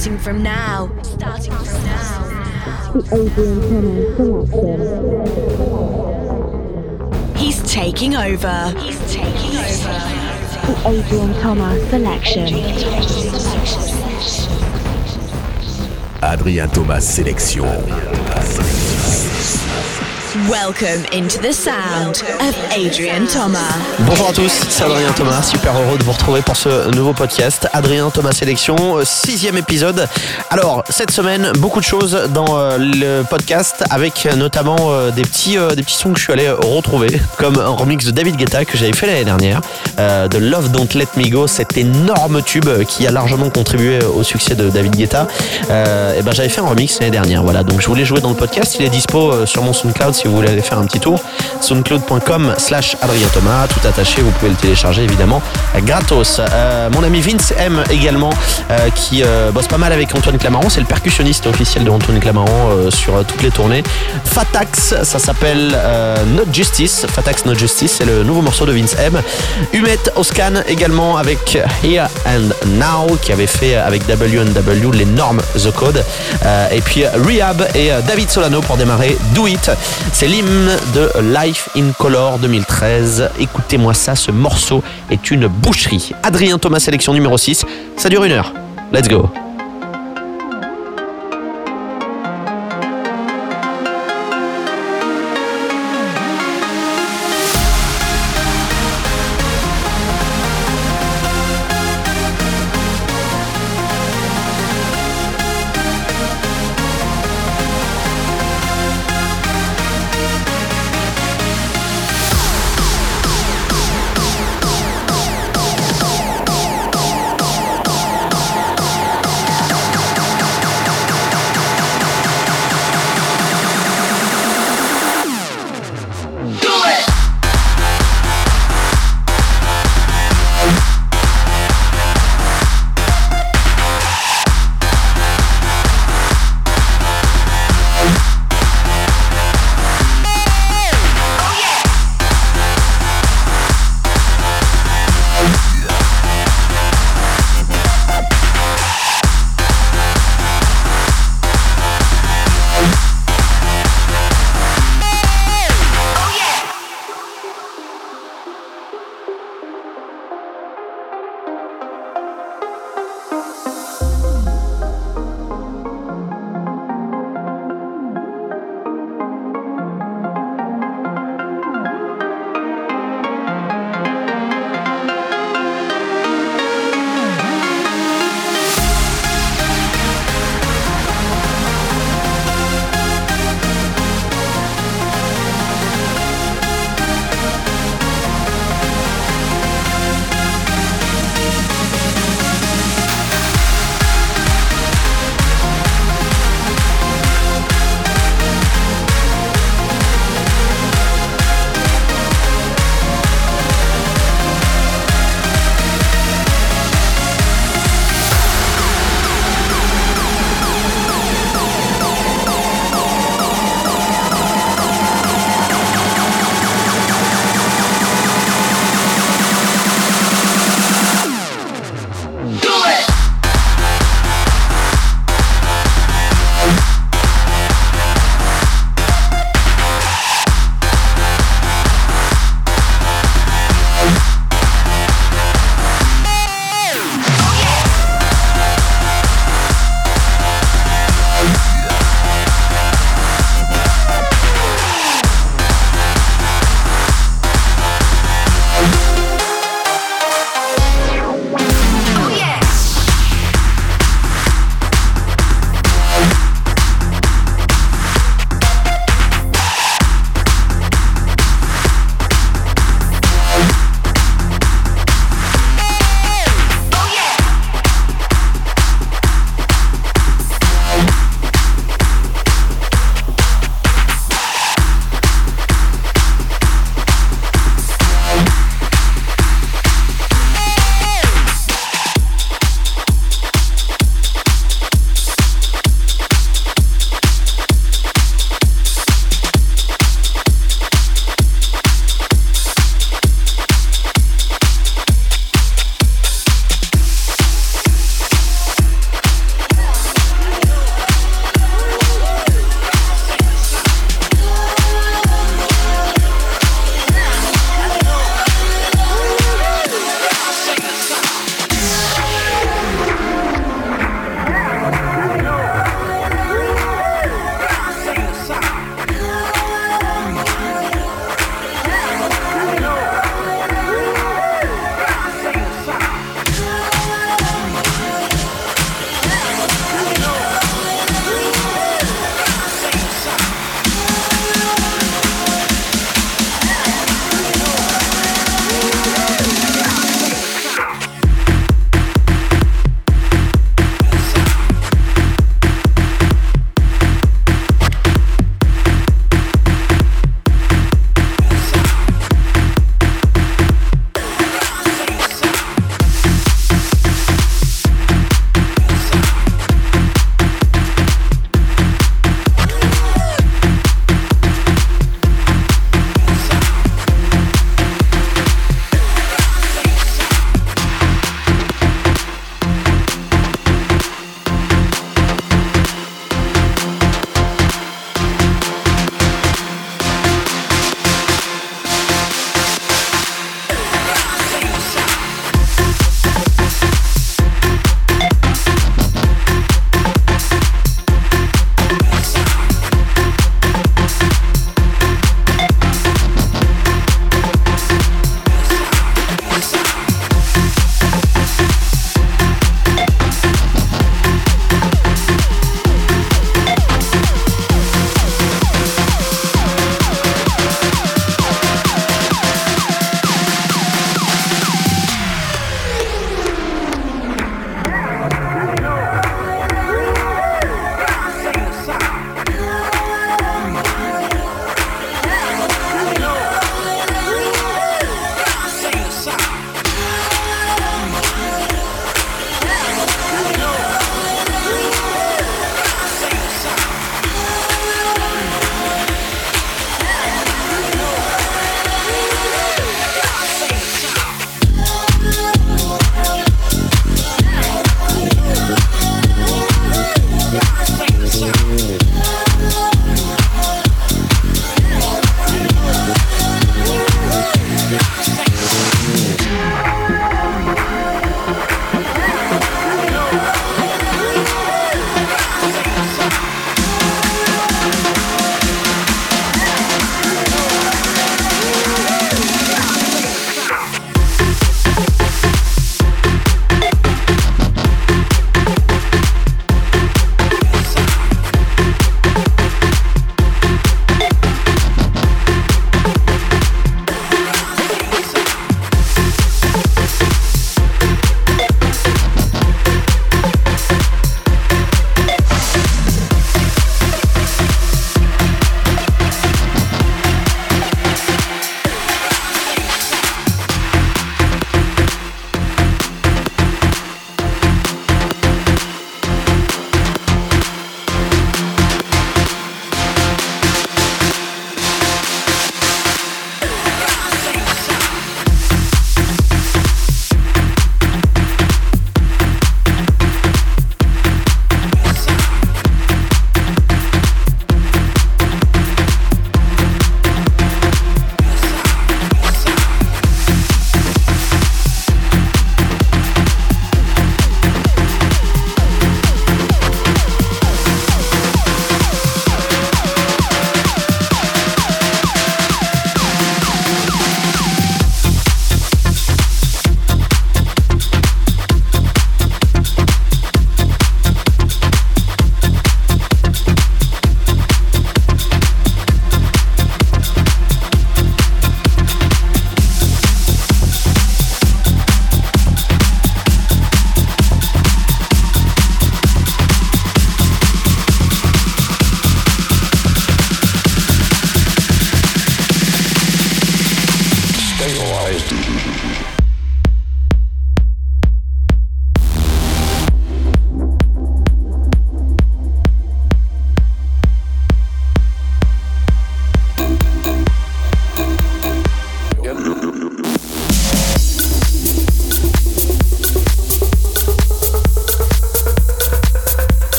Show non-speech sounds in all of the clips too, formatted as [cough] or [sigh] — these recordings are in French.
Starting from now. Starting from now. The Adrian Thomas selection. He's taking over. He's taking over. The Adrian Thomas selection. Adrien Thomas sélection. Welcome into the sound of Adrian Thomas. Bonjour à tous, c'est Adrien Thomas, super heureux de vous retrouver pour ce nouveau podcast. Adrien Thomas Sélection, euh, sixième épisode. Alors, cette semaine, beaucoup de choses dans euh, le podcast, avec notamment euh, des, petits, des petits sons que je suis allé retrouver, comme un remix de David Guetta que j'avais fait l'année dernière, de Love Don't Let Me Go, cet énorme tube qui a largement contribué au succès de David Guetta. et ben, j'avais fait un remix l'année dernière, voilà. Donc, je voulais jouer dans le podcast, il est dispo sur mon SoundCloud si vous voulez aller faire un petit tour. soundcloud.com slash Adrien Thomas, tout attaché, vous pouvez le télécharger évidemment gratos. Euh, mon ami Vince M également, euh, qui euh, bosse pas mal avec Antoine Clamaron, c'est le percussionniste officiel de Antoine Clamaron sur toutes les tournées. Fatax, ça s'appelle Not Justice, Fatax Not Justice, c'est le nouveau morceau de Vince M. Humet Oscan également avec Here and Now, qui avait fait avec WNW l'énorme The Code. et puis Rehab et David Solano pour démarrer Do It. C'est l'hymne de Life in Color 2013. Écoutez-moi ça, ce morceau est une boucherie. Adrien Thomas, sélection numéro 6. Ça dure une heure. Let's go.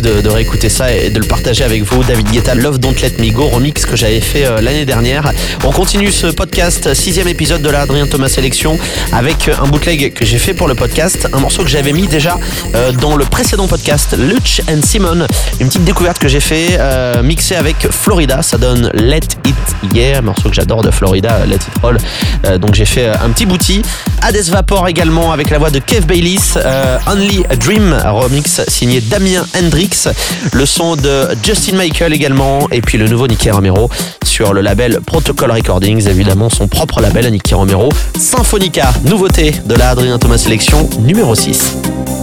De, réécouter ça et de le partager avec vous. David Guetta, Love Don't Let Me Go, remix que j'avais fait euh, l'année dernière. On continue ce podcast, sixième épisode de la Adrien Thomas Sélection, avec un bootleg que j'ai fait pour le podcast, un morceau que j'avais mis déjà euh, dans le précédent podcast, Luch and Simon, une petite découverte que j'ai fait, euh, mixé avec Florida, ça donne Let It Yeah, un morceau que j'adore de Florida, Let It Roll. Euh, donc j'ai fait un petit bouti. Hades Vapor également avec la voix de Kev Baylis, euh, Only a Dream, remix signé Damien Le son de Justin Michael également, et puis le nouveau Nicky Romero sur le label Protocol Recordings, évidemment son propre label à Nicky Romero, Symphonica, nouveauté de la Adrien Thomas Sélection numéro 6.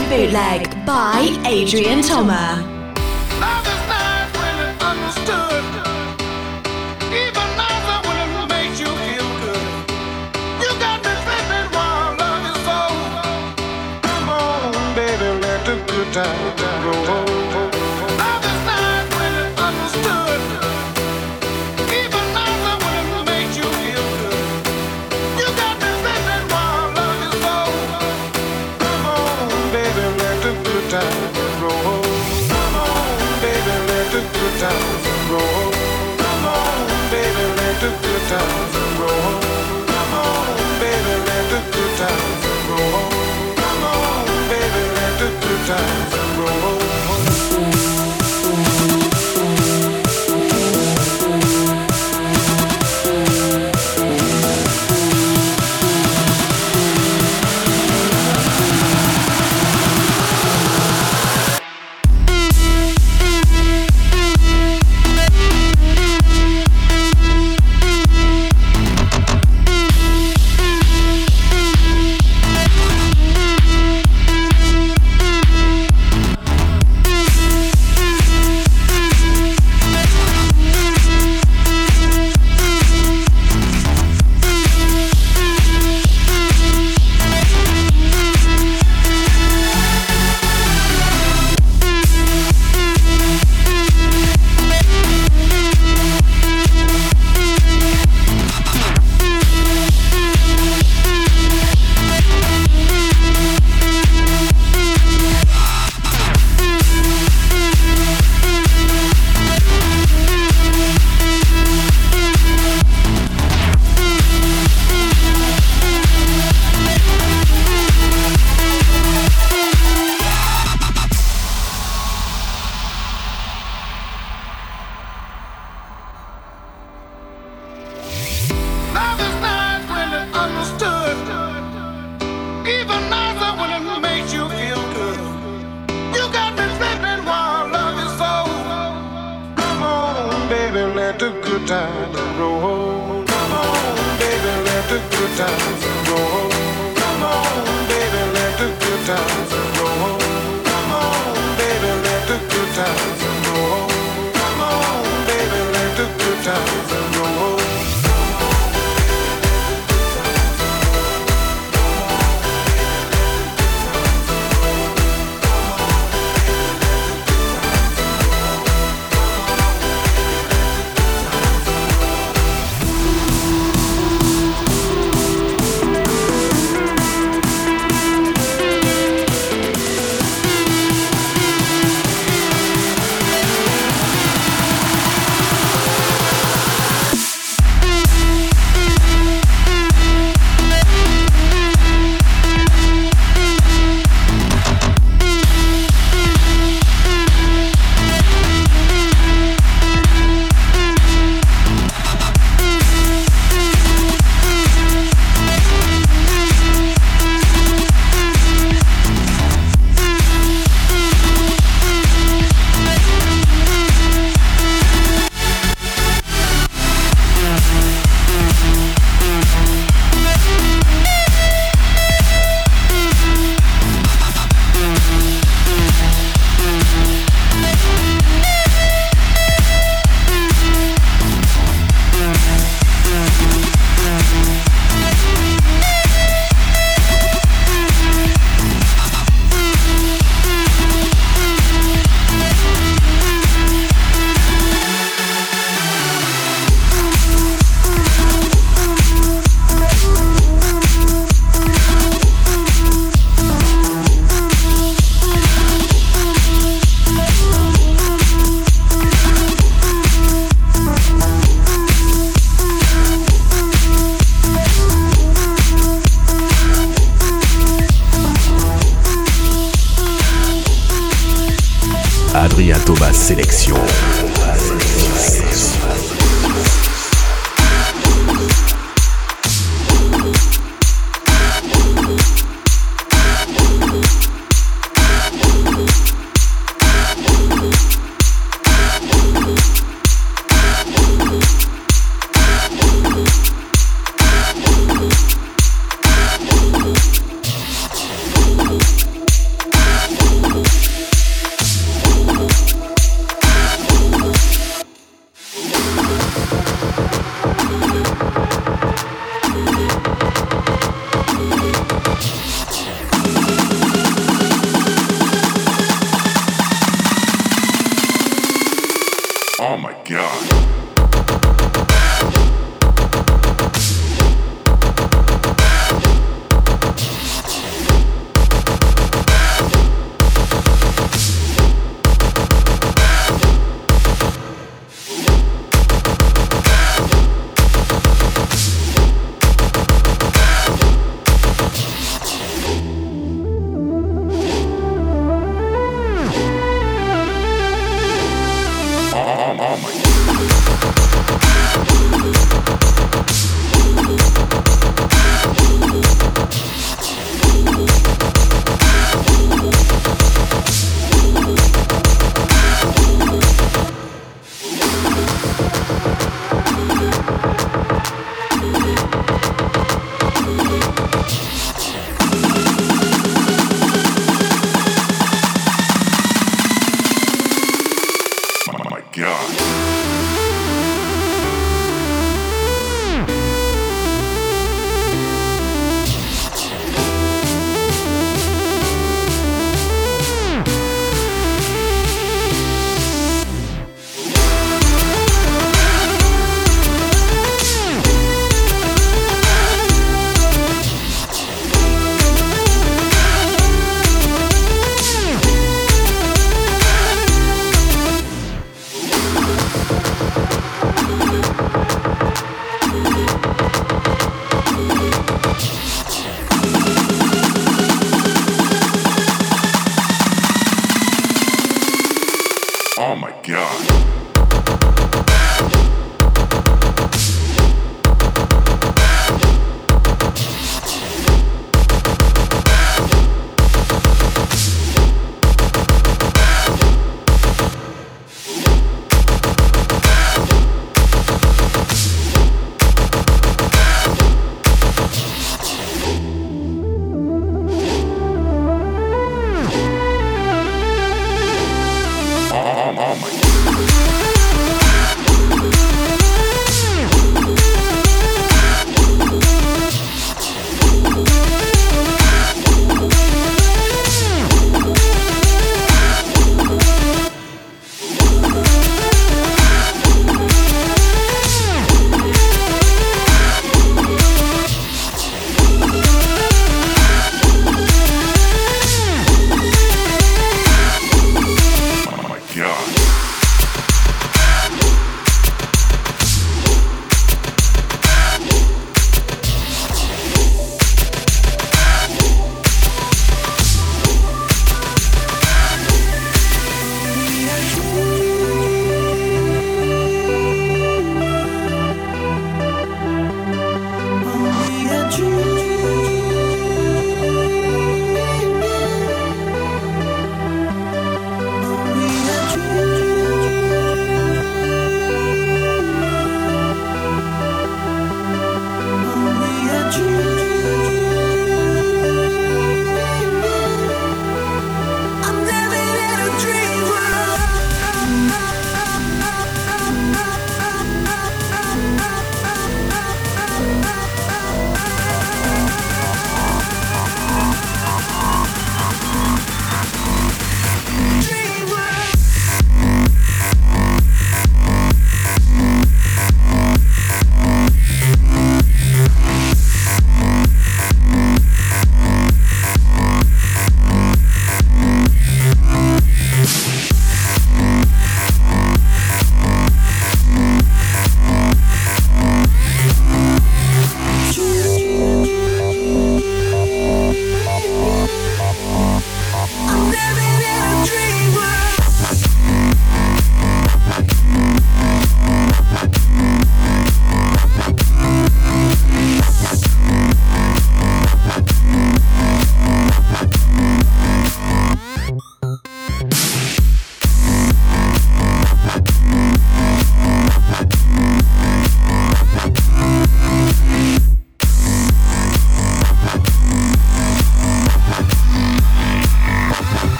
Bootleg by Adrian Thomas. time.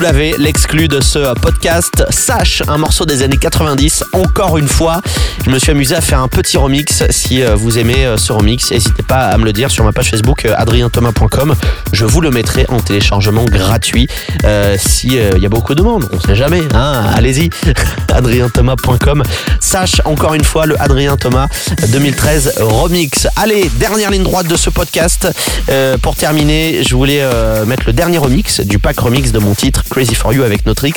Vous l'avez, l'exclu de ce podcast. Sache, un morceau des années 90, encore une fois. Je me suis amusé à faire un petit remix. Si euh, vous aimez euh, ce remix, n'hésitez pas à me le dire sur ma page Facebook euh, adrienthomas.com. Je vous le mettrai en téléchargement gratuit. Si il y a beaucoup de monde, on sait jamais. Hein, Allez-y, [laughs] adrienthomas.com. Sache encore une fois le Adrien Thomas 2013 remix. Allez, dernière ligne droite de ce podcast. Pour terminer, je voulais mettre le dernier remix du pack remix de mon titre Crazy for You avec Notrix.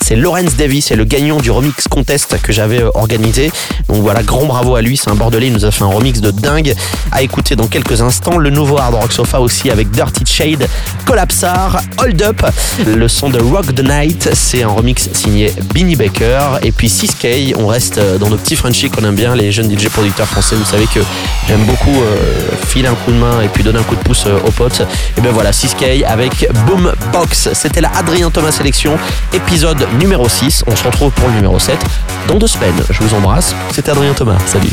C'est Lawrence Davis, c'est le gagnant du remix contest que j'avais euh, organisé. Donc voilà, grand bravo à lui, c'est un bordelais, il nous a fait un remix de dingue à écouter dans quelques instants. Le nouveau Hard Rock Sofa aussi avec Dirty Shade, Collapsar, Hold Up, le son de Rock the Night, c'est un remix signé Binny Baker et puis 6K, on reste euh, dans nos petits Frenchies qu'on aime bien, les jeunes DJ producteurs français, vous savez que j'aime beaucoup euh, filer un coup de main et puis donner un coup de pouce euh, aux potes. Et ben voilà, 6K avec Boombox, C'était la Adrien Thomas Sélection, épisode numéro 6. On se retrouve pour le numéro 7 dans deux semaines. Je vous embrasse. C'était Adrien Thomas. Salut.